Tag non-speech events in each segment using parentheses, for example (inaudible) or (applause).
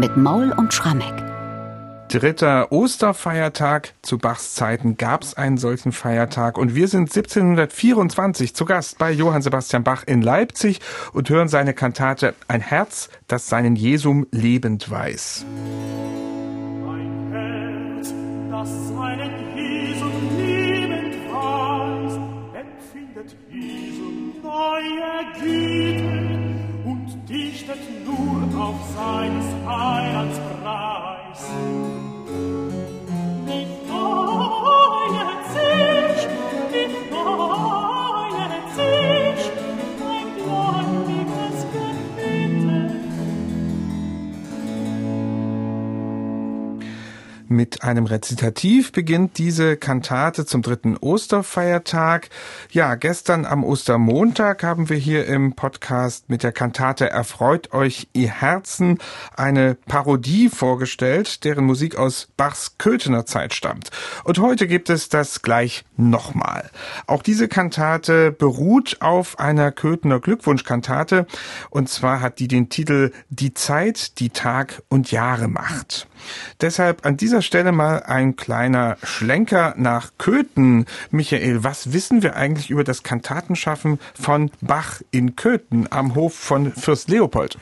mit Maul und Schrammeck. Dritter Osterfeiertag. Zu Bachs Zeiten gab es einen solchen Feiertag und wir sind 1724 zu Gast bei Johann Sebastian Bach in Leipzig und hören seine Kantate Ein Herz, das seinen Jesum lebend weiß. Ein Herz, das seinen Jesum lebend weiß, empfindet Jesum neue Güte und dichtet nur auf seines Heilands Preis. Mit einem Rezitativ beginnt diese Kantate zum dritten Osterfeiertag. Ja, gestern am Ostermontag haben wir hier im Podcast mit der Kantate Erfreut euch ihr Herzen eine Parodie vorgestellt, deren Musik aus Bachs Köthener Zeit stammt. Und heute gibt es das gleich nochmal. Auch diese Kantate beruht auf einer Köthener Glückwunschkantate und zwar hat die den Titel Die Zeit, die Tag und Jahre macht. Deshalb an dieser Stelle mal ein kleiner Schlenker nach Köthen. Michael, was wissen wir eigentlich über das Kantatenschaffen von Bach in Köthen am Hof von Fürst Leopold?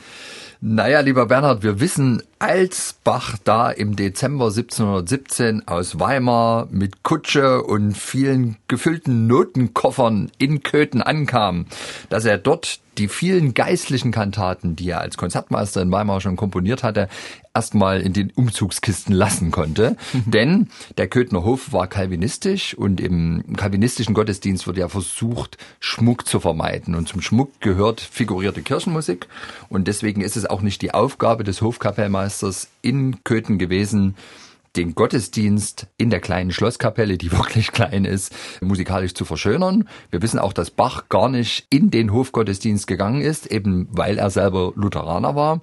Naja, lieber Bernhard, wir wissen, als Bach da im Dezember 1717 aus Weimar mit Kutsche und vielen gefüllten Notenkoffern in Köthen ankam, dass er dort die vielen geistlichen Kantaten, die er als Konzertmeister in Weimar schon komponiert hatte, erstmal in den Umzugskisten lassen konnte. (laughs) Denn der Köthner Hof war kalvinistisch und im kalvinistischen Gottesdienst wird ja versucht, Schmuck zu vermeiden. Und zum Schmuck gehört figurierte Kirchenmusik. Und deswegen ist es auch nicht die Aufgabe des Hofkapellmeisters in Köthen gewesen, den Gottesdienst in der kleinen Schlosskapelle, die (laughs) wirklich klein ist, musikalisch zu verschönern. Wir wissen auch, dass Bach gar nicht in den Hofgottesdienst gegangen ist, eben weil er selber Lutheraner war.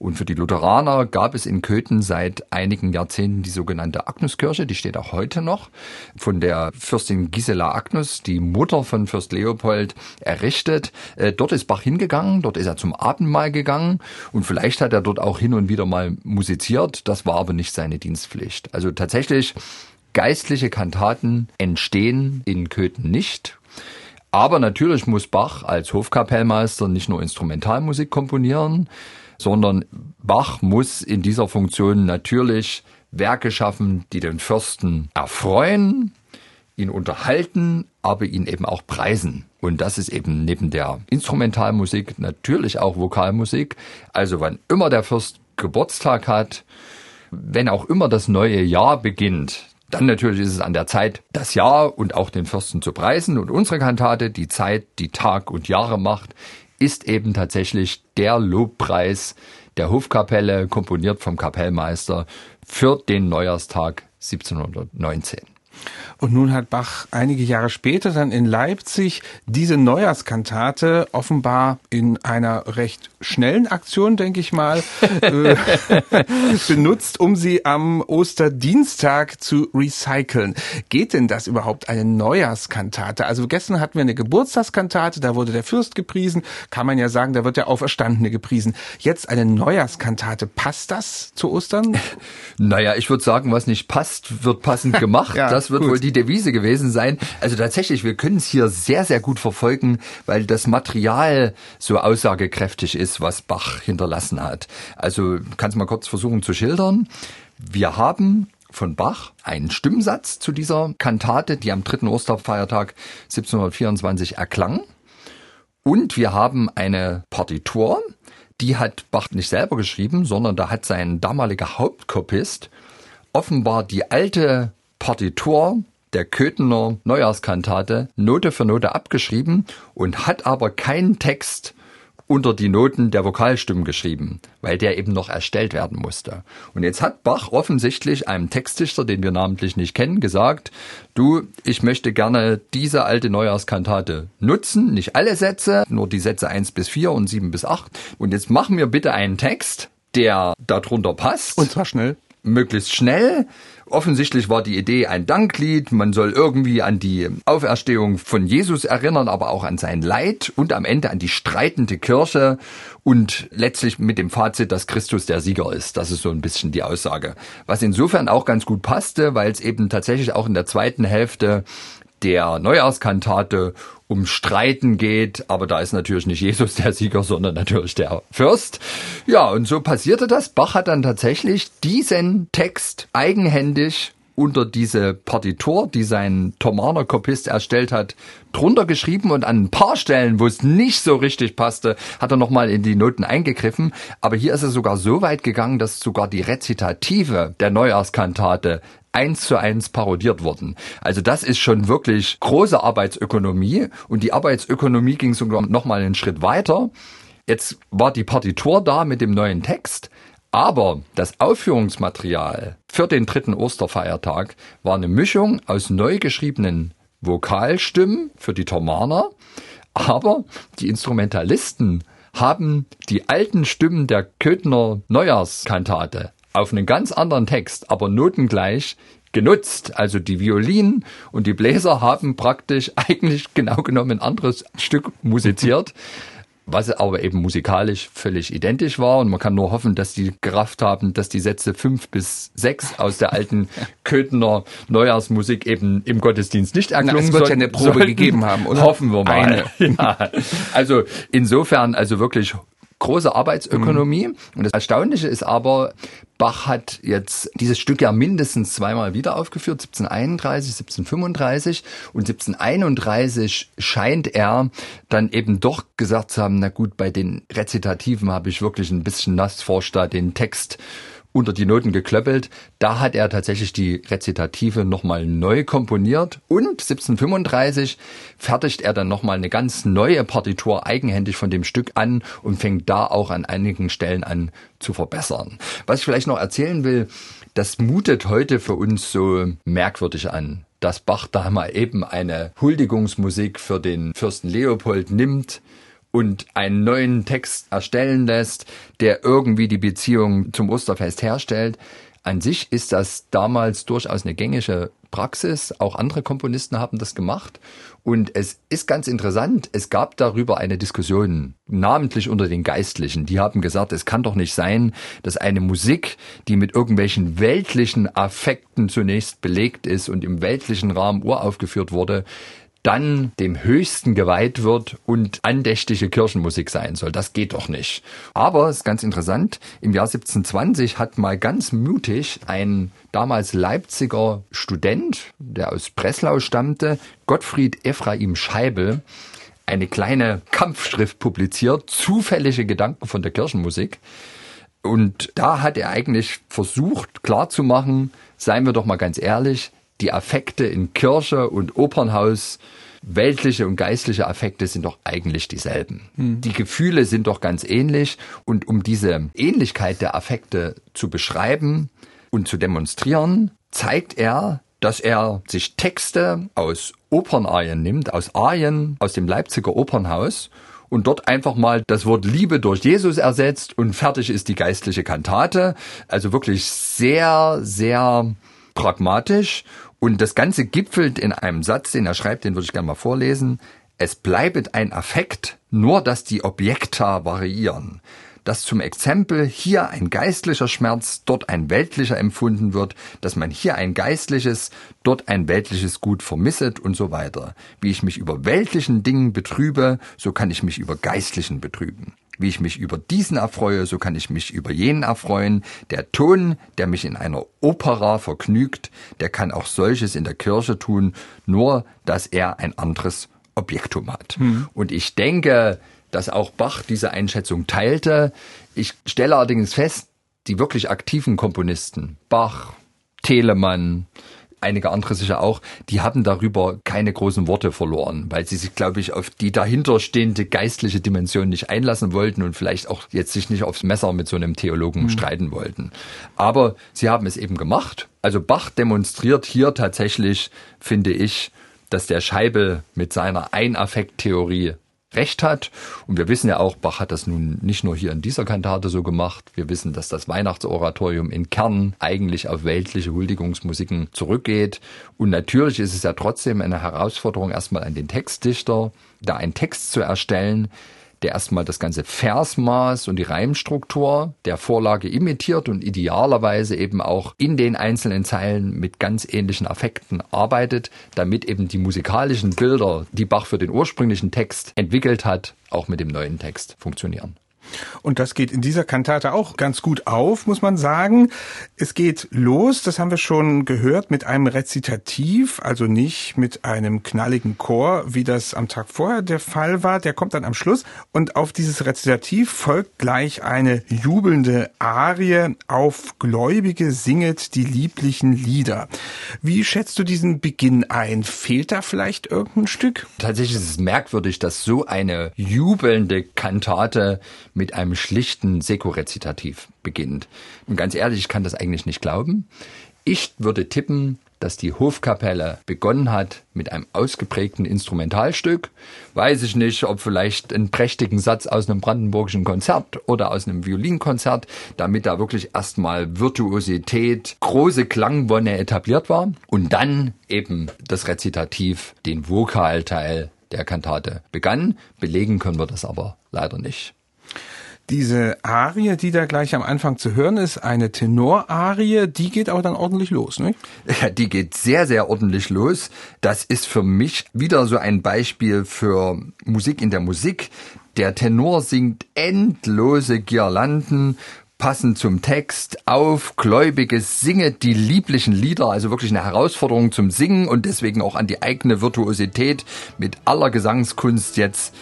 Und für die Lutheraner gab es in Köthen seit einigen Jahrzehnten die sogenannte Agnuskirche, die steht auch heute noch, von der Fürstin Gisela Agnus, die Mutter von Fürst Leopold, errichtet. Äh, dort ist Bach hingegangen, dort ist er zum Abendmahl gegangen und vielleicht hat er dort auch hin und wieder mal musiziert, das war aber nicht seine Dienstpflicht. Also tatsächlich geistliche Kantaten entstehen in Köthen nicht. Aber natürlich muss Bach als Hofkapellmeister nicht nur Instrumentalmusik komponieren, sondern Bach muss in dieser Funktion natürlich Werke schaffen, die den Fürsten erfreuen, ihn unterhalten, aber ihn eben auch preisen. Und das ist eben neben der Instrumentalmusik natürlich auch Vokalmusik. Also wann immer der Fürst Geburtstag hat, wenn auch immer das neue Jahr beginnt, dann natürlich ist es an der Zeit, das Jahr und auch den Fürsten zu preisen. Und unsere Kantate, die Zeit, die Tag und Jahre macht, ist eben tatsächlich der Lobpreis der Hofkapelle, komponiert vom Kapellmeister für den Neujahrstag 1719. Und nun hat Bach einige Jahre später dann in Leipzig diese Neujahrskantate offenbar in einer recht schnellen Aktion, denke ich mal, äh, (laughs) benutzt, um sie am Osterdienstag zu recyceln. Geht denn das überhaupt eine Neujahrskantate? Also gestern hatten wir eine Geburtstagskantate, da wurde der Fürst gepriesen, kann man ja sagen, da wird der Auferstandene gepriesen. Jetzt eine Neujahrskantate, passt das zu Ostern? (laughs) Naja, ich würde sagen, was nicht passt, wird passend gemacht. (laughs) ja, das wird gut. wohl die Devise gewesen sein. Also tatsächlich, wir können es hier sehr, sehr gut verfolgen, weil das Material so aussagekräftig ist, was Bach hinterlassen hat. Also kannst mal kurz versuchen zu schildern. Wir haben von Bach einen Stimmsatz zu dieser Kantate, die am dritten Osterfeiertag 1724 erklang. Und wir haben eine Partitur, die hat Bach nicht selber geschrieben, sondern da hat sein damaliger Hauptkopist offenbar die alte Partitur der Köthener Neujahrskantate Note für Note abgeschrieben und hat aber keinen Text unter die Noten der Vokalstimmen geschrieben, weil der eben noch erstellt werden musste. Und jetzt hat Bach offensichtlich einem Textdichter, den wir namentlich nicht kennen, gesagt, du, ich möchte gerne diese alte Neujahrskantate nutzen, nicht alle Sätze, nur die Sätze eins bis vier und sieben bis acht. Und jetzt machen wir bitte einen Text, der darunter passt. Und zwar schnell. Möglichst schnell Offensichtlich war die Idee ein Danklied. Man soll irgendwie an die Auferstehung von Jesus erinnern, aber auch an sein Leid und am Ende an die streitende Kirche und letztlich mit dem Fazit, dass Christus der Sieger ist. Das ist so ein bisschen die Aussage. Was insofern auch ganz gut passte, weil es eben tatsächlich auch in der zweiten Hälfte der Neujahrskantate um Streiten geht, aber da ist natürlich nicht Jesus der Sieger, sondern natürlich der Fürst. Ja, und so passierte das. Bach hat dann tatsächlich diesen Text eigenhändig unter diese Partitur, die sein Thomaner Kopist erstellt hat, drunter geschrieben und an ein paar Stellen, wo es nicht so richtig passte, hat er nochmal in die Noten eingegriffen. Aber hier ist er sogar so weit gegangen, dass sogar die Rezitative der Neujahrskantate eins zu eins parodiert wurden. Also das ist schon wirklich große Arbeitsökonomie und die Arbeitsökonomie ging sogar noch mal einen Schritt weiter. Jetzt war die Partitur da mit dem neuen Text, aber das Aufführungsmaterial für den dritten Osterfeiertag war eine Mischung aus neu geschriebenen Vokalstimmen für die Thomaner, aber die Instrumentalisten haben die alten Stimmen der Köthner Neujahrskantate auf einen ganz anderen Text, aber notengleich genutzt. Also die Violinen und die Bläser haben praktisch (laughs) eigentlich genau genommen ein anderes Stück musiziert was aber eben musikalisch völlig identisch war. Und man kann nur hoffen, dass die gerafft haben, dass die Sätze fünf bis sechs aus der alten (laughs) Köthener Neujahrsmusik eben im Gottesdienst nicht erklungen. Na, es wird ja eine Probe sollten. gegeben haben, oder? Hoffen wir mal. (laughs) Ja. Also insofern also wirklich große Arbeitsökonomie. Mhm. Und das Erstaunliche ist aber, Bach hat jetzt dieses Stück ja mindestens zweimal wieder aufgeführt, 1731, 1735 und 1731 scheint er dann eben doch gesagt zu haben, na gut, bei den Rezitativen habe ich wirklich ein bisschen nass vorstatt den Text unter die Noten geklöppelt. Da hat er tatsächlich die Rezitative nochmal neu komponiert und 1735 fertigt er dann nochmal eine ganz neue Partitur eigenhändig von dem Stück an und fängt da auch an einigen Stellen an zu verbessern. Was ich vielleicht noch erzählen will, das mutet heute für uns so merkwürdig an dass Bach da mal eben eine Huldigungsmusik für den Fürsten Leopold nimmt, und einen neuen Text erstellen lässt, der irgendwie die Beziehung zum Osterfest herstellt. An sich ist das damals durchaus eine gängige Praxis. Auch andere Komponisten haben das gemacht. Und es ist ganz interessant, es gab darüber eine Diskussion, namentlich unter den Geistlichen. Die haben gesagt, es kann doch nicht sein, dass eine Musik, die mit irgendwelchen weltlichen Affekten zunächst belegt ist und im weltlichen Rahmen uraufgeführt wurde, dann dem Höchsten geweiht wird und andächtige Kirchenmusik sein soll. Das geht doch nicht. Aber es ist ganz interessant, im Jahr 1720 hat mal ganz mutig ein damals Leipziger Student, der aus Breslau stammte, Gottfried Ephraim Scheibel, eine kleine Kampfschrift publiziert, zufällige Gedanken von der Kirchenmusik. Und da hat er eigentlich versucht klarzumachen, seien wir doch mal ganz ehrlich, die Affekte in Kirche und Opernhaus weltliche und geistliche Affekte sind doch eigentlich dieselben. Hm. Die Gefühle sind doch ganz ähnlich und um diese Ähnlichkeit der Affekte zu beschreiben und zu demonstrieren, zeigt er, dass er sich Texte aus Opernarien nimmt, aus Arien aus dem Leipziger Opernhaus und dort einfach mal das Wort Liebe durch Jesus ersetzt und fertig ist die geistliche Kantate. Also wirklich sehr, sehr pragmatisch und das Ganze gipfelt in einem Satz, den er schreibt, den würde ich gerne mal vorlesen. Es bleibet ein Affekt, nur dass die Objekta variieren. Dass zum Exempel hier ein geistlicher Schmerz, dort ein weltlicher empfunden wird, dass man hier ein geistliches, dort ein weltliches Gut vermisset und so weiter. Wie ich mich über weltlichen Dingen betrübe, so kann ich mich über geistlichen betrüben. Wie ich mich über diesen erfreue, so kann ich mich über jenen erfreuen. Der Ton, der mich in einer Opera vergnügt, der kann auch solches in der Kirche tun, nur dass er ein anderes Objektum hat. Hm. Und ich denke, dass auch Bach diese Einschätzung teilte. Ich stelle allerdings fest, die wirklich aktiven Komponisten, Bach, Telemann, einige andere sicher auch, die haben darüber keine großen Worte verloren, weil sie sich, glaube ich, auf die dahinterstehende geistliche Dimension nicht einlassen wollten und vielleicht auch jetzt sich nicht aufs Messer mit so einem Theologen mhm. streiten wollten. Aber sie haben es eben gemacht. Also Bach demonstriert hier tatsächlich, finde ich, dass der Scheibel mit seiner Einaffekttheorie recht hat. Und wir wissen ja auch, Bach hat das nun nicht nur hier in dieser Kantate so gemacht. Wir wissen, dass das Weihnachtsoratorium in Kern eigentlich auf weltliche Huldigungsmusiken zurückgeht. Und natürlich ist es ja trotzdem eine Herausforderung erstmal an den Textdichter, da einen Text zu erstellen, der erstmal das ganze Versmaß und die Reimstruktur der Vorlage imitiert und idealerweise eben auch in den einzelnen Zeilen mit ganz ähnlichen Affekten arbeitet, damit eben die musikalischen Bilder, die Bach für den ursprünglichen Text entwickelt hat, auch mit dem neuen Text funktionieren. Und das geht in dieser Kantate auch ganz gut auf, muss man sagen. Es geht los, das haben wir schon gehört, mit einem Rezitativ, also nicht mit einem knalligen Chor, wie das am Tag vorher der Fall war. Der kommt dann am Schluss und auf dieses Rezitativ folgt gleich eine jubelnde Arie auf Gläubige singet die lieblichen Lieder. Wie schätzt du diesen Beginn ein? Fehlt da vielleicht irgendein Stück? Tatsächlich ist es merkwürdig, dass so eine jubelnde Kantate mit einem schlichten Sekorezitativ beginnt. Und ganz ehrlich, ich kann das eigentlich nicht glauben. Ich würde tippen, dass die Hofkapelle begonnen hat mit einem ausgeprägten Instrumentalstück. Weiß ich nicht, ob vielleicht einen prächtigen Satz aus einem brandenburgischen Konzert oder aus einem Violinkonzert, damit da wirklich erstmal Virtuosität, große Klangwonne etabliert war. Und dann eben das Rezitativ, den Vokalteil der Kantate begann. Belegen können wir das aber leider nicht. Diese Arie, die da gleich am Anfang zu hören ist, eine Tenorarie, die geht aber dann ordentlich los, ne? Ja, die geht sehr, sehr ordentlich los. Das ist für mich wieder so ein Beispiel für Musik in der Musik. Der Tenor singt endlose Girlanden, passend zum Text auf, Gläubiges, singe die lieblichen Lieder, also wirklich eine Herausforderung zum Singen und deswegen auch an die eigene Virtuosität mit aller Gesangskunst jetzt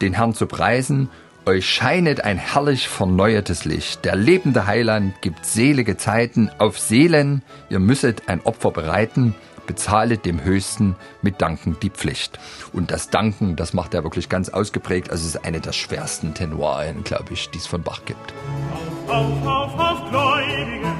den Herrn zu preisen euch scheinet ein herrlich verneuertes Licht. Der lebende Heiland gibt selige Zeiten auf Seelen. Ihr müsstet ein Opfer bereiten. Bezahlet dem Höchsten mit Danken die Pflicht. Und das Danken, das macht er wirklich ganz ausgeprägt. Also es ist eine der schwersten Tenorien, glaube ich, die es von Bach gibt. Auf, auf, auf, auf, Gläubige,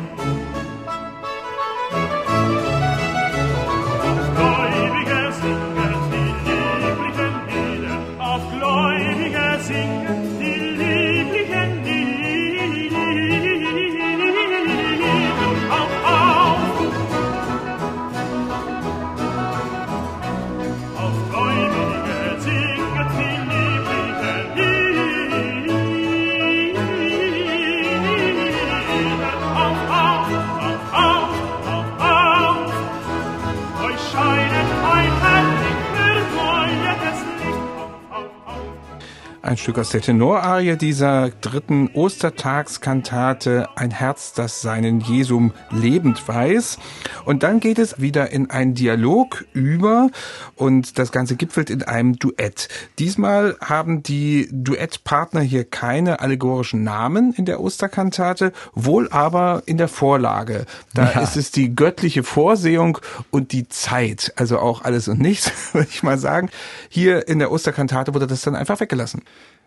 Stück aus der Tenorarie dieser dritten Ostertagskantate, ein Herz, das seinen Jesum lebend weiß. Und dann geht es wieder in einen Dialog über und das Ganze gipfelt in einem Duett. Diesmal haben die Duettpartner hier keine allegorischen Namen in der Osterkantate, wohl aber in der Vorlage. Da ja. ist es die göttliche Vorsehung und die Zeit, also auch alles und nichts, (laughs) würde ich mal sagen. Hier in der Osterkantate wurde das dann einfach weggelassen.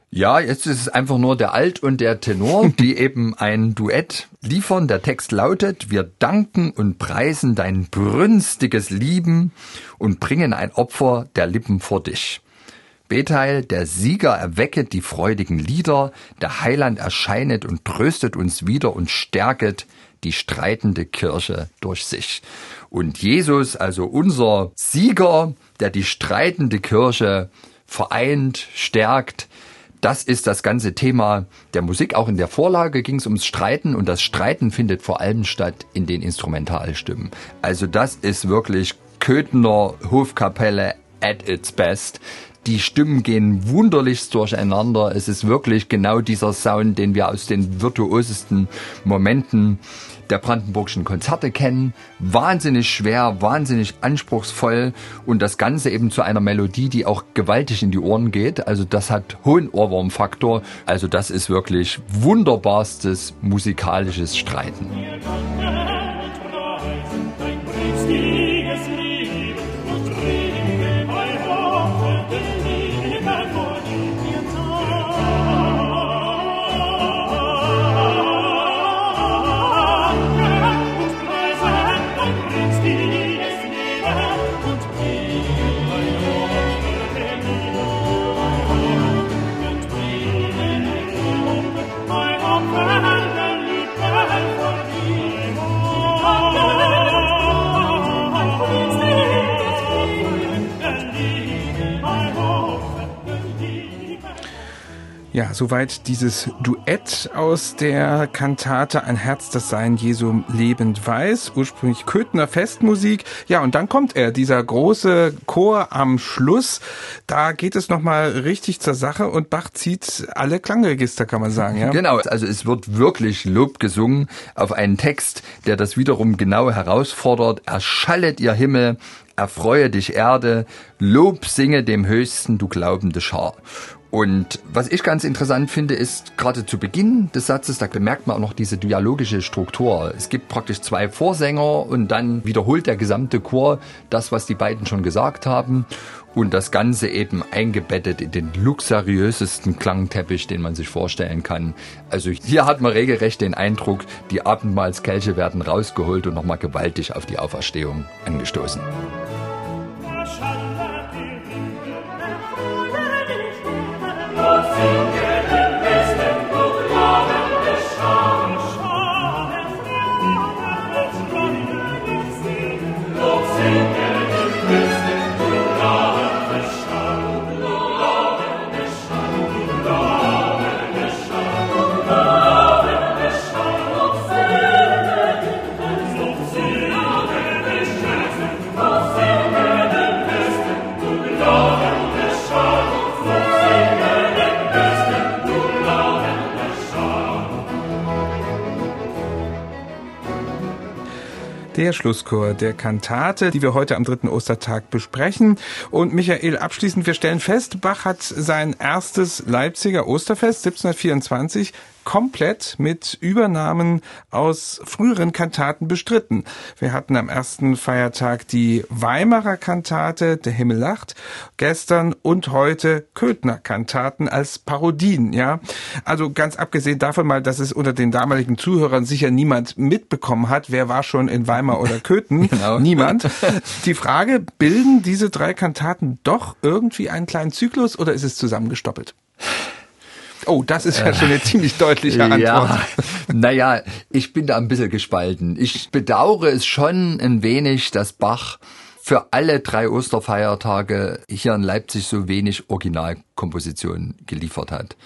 Ja, jetzt ist es einfach nur der Alt und der Tenor, (laughs) die eben ein Duett liefern. Der Text lautet, wir danken und preisen dein brünstiges Lieben und bringen ein Opfer der Lippen vor dich. B-Teil, der Sieger erwecket die freudigen Lieder, der Heiland erscheinet und tröstet uns wieder und stärket die streitende Kirche durch sich. Und Jesus, also unser Sieger, der die streitende Kirche vereint, stärkt, das ist das ganze Thema der Musik. Auch in der Vorlage ging es ums Streiten und das Streiten findet vor allem statt in den Instrumentalstimmen. Also das ist wirklich Köthener Hofkapelle at its best. Die Stimmen gehen wunderlichst durcheinander. Es ist wirklich genau dieser Sound, den wir aus den virtuosesten Momenten der brandenburgischen Konzerte kennen. Wahnsinnig schwer, wahnsinnig anspruchsvoll und das Ganze eben zu einer Melodie, die auch gewaltig in die Ohren geht. Also das hat hohen Ohrwurmfaktor. Also das ist wirklich wunderbarstes musikalisches Streiten. offer. Ja, soweit dieses Duett aus der Kantate Ein Herz, das sein Jesu lebend weiß. Ursprünglich Köthner Festmusik. Ja, und dann kommt er, dieser große Chor am Schluss. Da geht es nochmal richtig zur Sache und Bach zieht alle Klangregister, kann man sagen, ja? Genau, also es wird wirklich Lob gesungen auf einen Text, der das wiederum genau herausfordert. Erschallet ihr Himmel, erfreue dich Erde, Lob singe dem Höchsten, du glaubende Schar. Und was ich ganz interessant finde, ist gerade zu Beginn des Satzes, da bemerkt man auch noch diese dialogische Struktur. Es gibt praktisch zwei Vorsänger und dann wiederholt der gesamte Chor das, was die beiden schon gesagt haben. Und das Ganze eben eingebettet in den luxuriösesten Klangteppich, den man sich vorstellen kann. Also hier hat man regelrecht den Eindruck, die Abendmahlskelche werden rausgeholt und nochmal gewaltig auf die Auferstehung angestoßen. Der Schlusschor der Kantate, die wir heute am dritten Ostertag besprechen. Und Michael, abschließend, wir stellen fest, Bach hat sein erstes Leipziger Osterfest 1724 komplett mit Übernahmen aus früheren Kantaten bestritten. Wir hatten am ersten Feiertag die Weimarer Kantate, Der Himmel lacht, gestern und heute Köthner Kantaten als Parodien, ja. Also ganz abgesehen davon mal, dass es unter den damaligen Zuhörern sicher niemand mitbekommen hat, wer war schon in Weimar oder Köthen. (laughs) genau. Niemand. (laughs) Die Frage, bilden diese drei Kantaten doch irgendwie einen kleinen Zyklus oder ist es zusammengestoppelt? Oh, das ist ja schon eine ziemlich deutliche Antwort. Ja, naja, ich bin da ein bisschen gespalten. Ich bedauere es schon ein wenig, dass Bach für alle drei Osterfeiertage hier in Leipzig so wenig Originalkompositionen geliefert hat.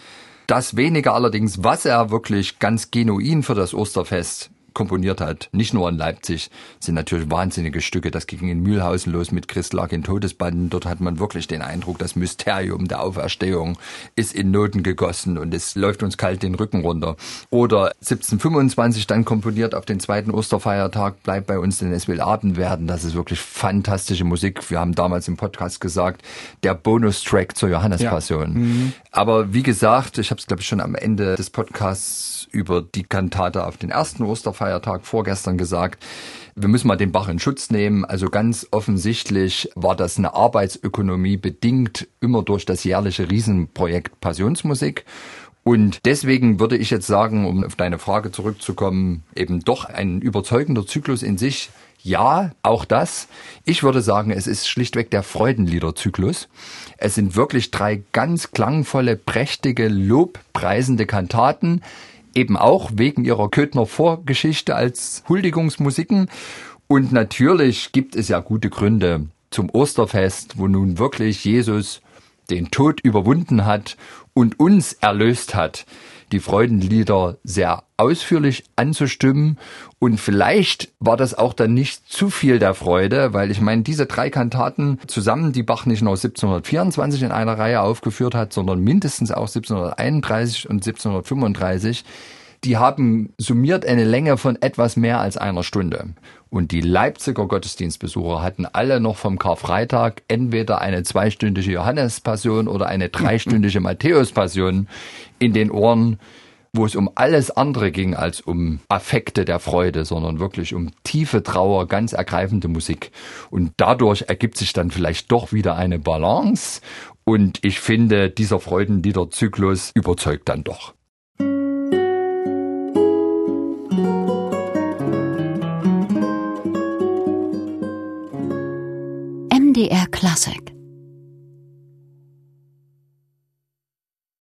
Das wenige allerdings, was er wirklich ganz genuin für das Osterfest komponiert hat, nicht nur in Leipzig, sind natürlich wahnsinnige Stücke. Das ging in Mühlhausen los mit Christ lag in Todesbanden. Dort hat man wirklich den Eindruck, das Mysterium der Auferstehung ist in Noten gegossen und es läuft uns kalt den Rücken runter. Oder 1725 dann komponiert auf den zweiten Osterfeiertag, bleibt bei uns, denn es will Abend werden. Das ist wirklich fantastische Musik. Wir haben damals im Podcast gesagt, der Bonustrack zur Johannespassion. Ja. Mhm. Aber wie gesagt, ich habe es glaube ich schon am Ende des Podcasts über die Kantate auf den ersten Osterfeiertag vorgestern gesagt. Wir müssen mal den Bach in Schutz nehmen. Also ganz offensichtlich war das eine Arbeitsökonomie bedingt immer durch das jährliche Riesenprojekt Passionsmusik. Und deswegen würde ich jetzt sagen, um auf deine Frage zurückzukommen, eben doch ein überzeugender Zyklus in sich. Ja, auch das. Ich würde sagen, es ist schlichtweg der Freudenliederzyklus. Es sind wirklich drei ganz klangvolle, prächtige, lobpreisende Kantaten, eben auch wegen ihrer Köthner Vorgeschichte als Huldigungsmusiken. Und natürlich gibt es ja gute Gründe zum Osterfest, wo nun wirklich Jesus den Tod überwunden hat und uns erlöst hat die Freudenlieder sehr ausführlich anzustimmen. Und vielleicht war das auch dann nicht zu viel der Freude, weil ich meine, diese drei Kantaten zusammen, die Bach nicht nur 1724 in einer Reihe aufgeführt hat, sondern mindestens auch 1731 und 1735, die haben summiert eine Länge von etwas mehr als einer Stunde. Und die Leipziger Gottesdienstbesucher hatten alle noch vom Karfreitag entweder eine zweistündige Johannespassion oder eine dreistündige (laughs) Matthäuspassion in den Ohren, wo es um alles andere ging als um Affekte der Freude, sondern wirklich um tiefe Trauer, ganz ergreifende Musik. Und dadurch ergibt sich dann vielleicht doch wieder eine Balance. Und ich finde, dieser Freudenliederzyklus überzeugt dann doch. MDR Classic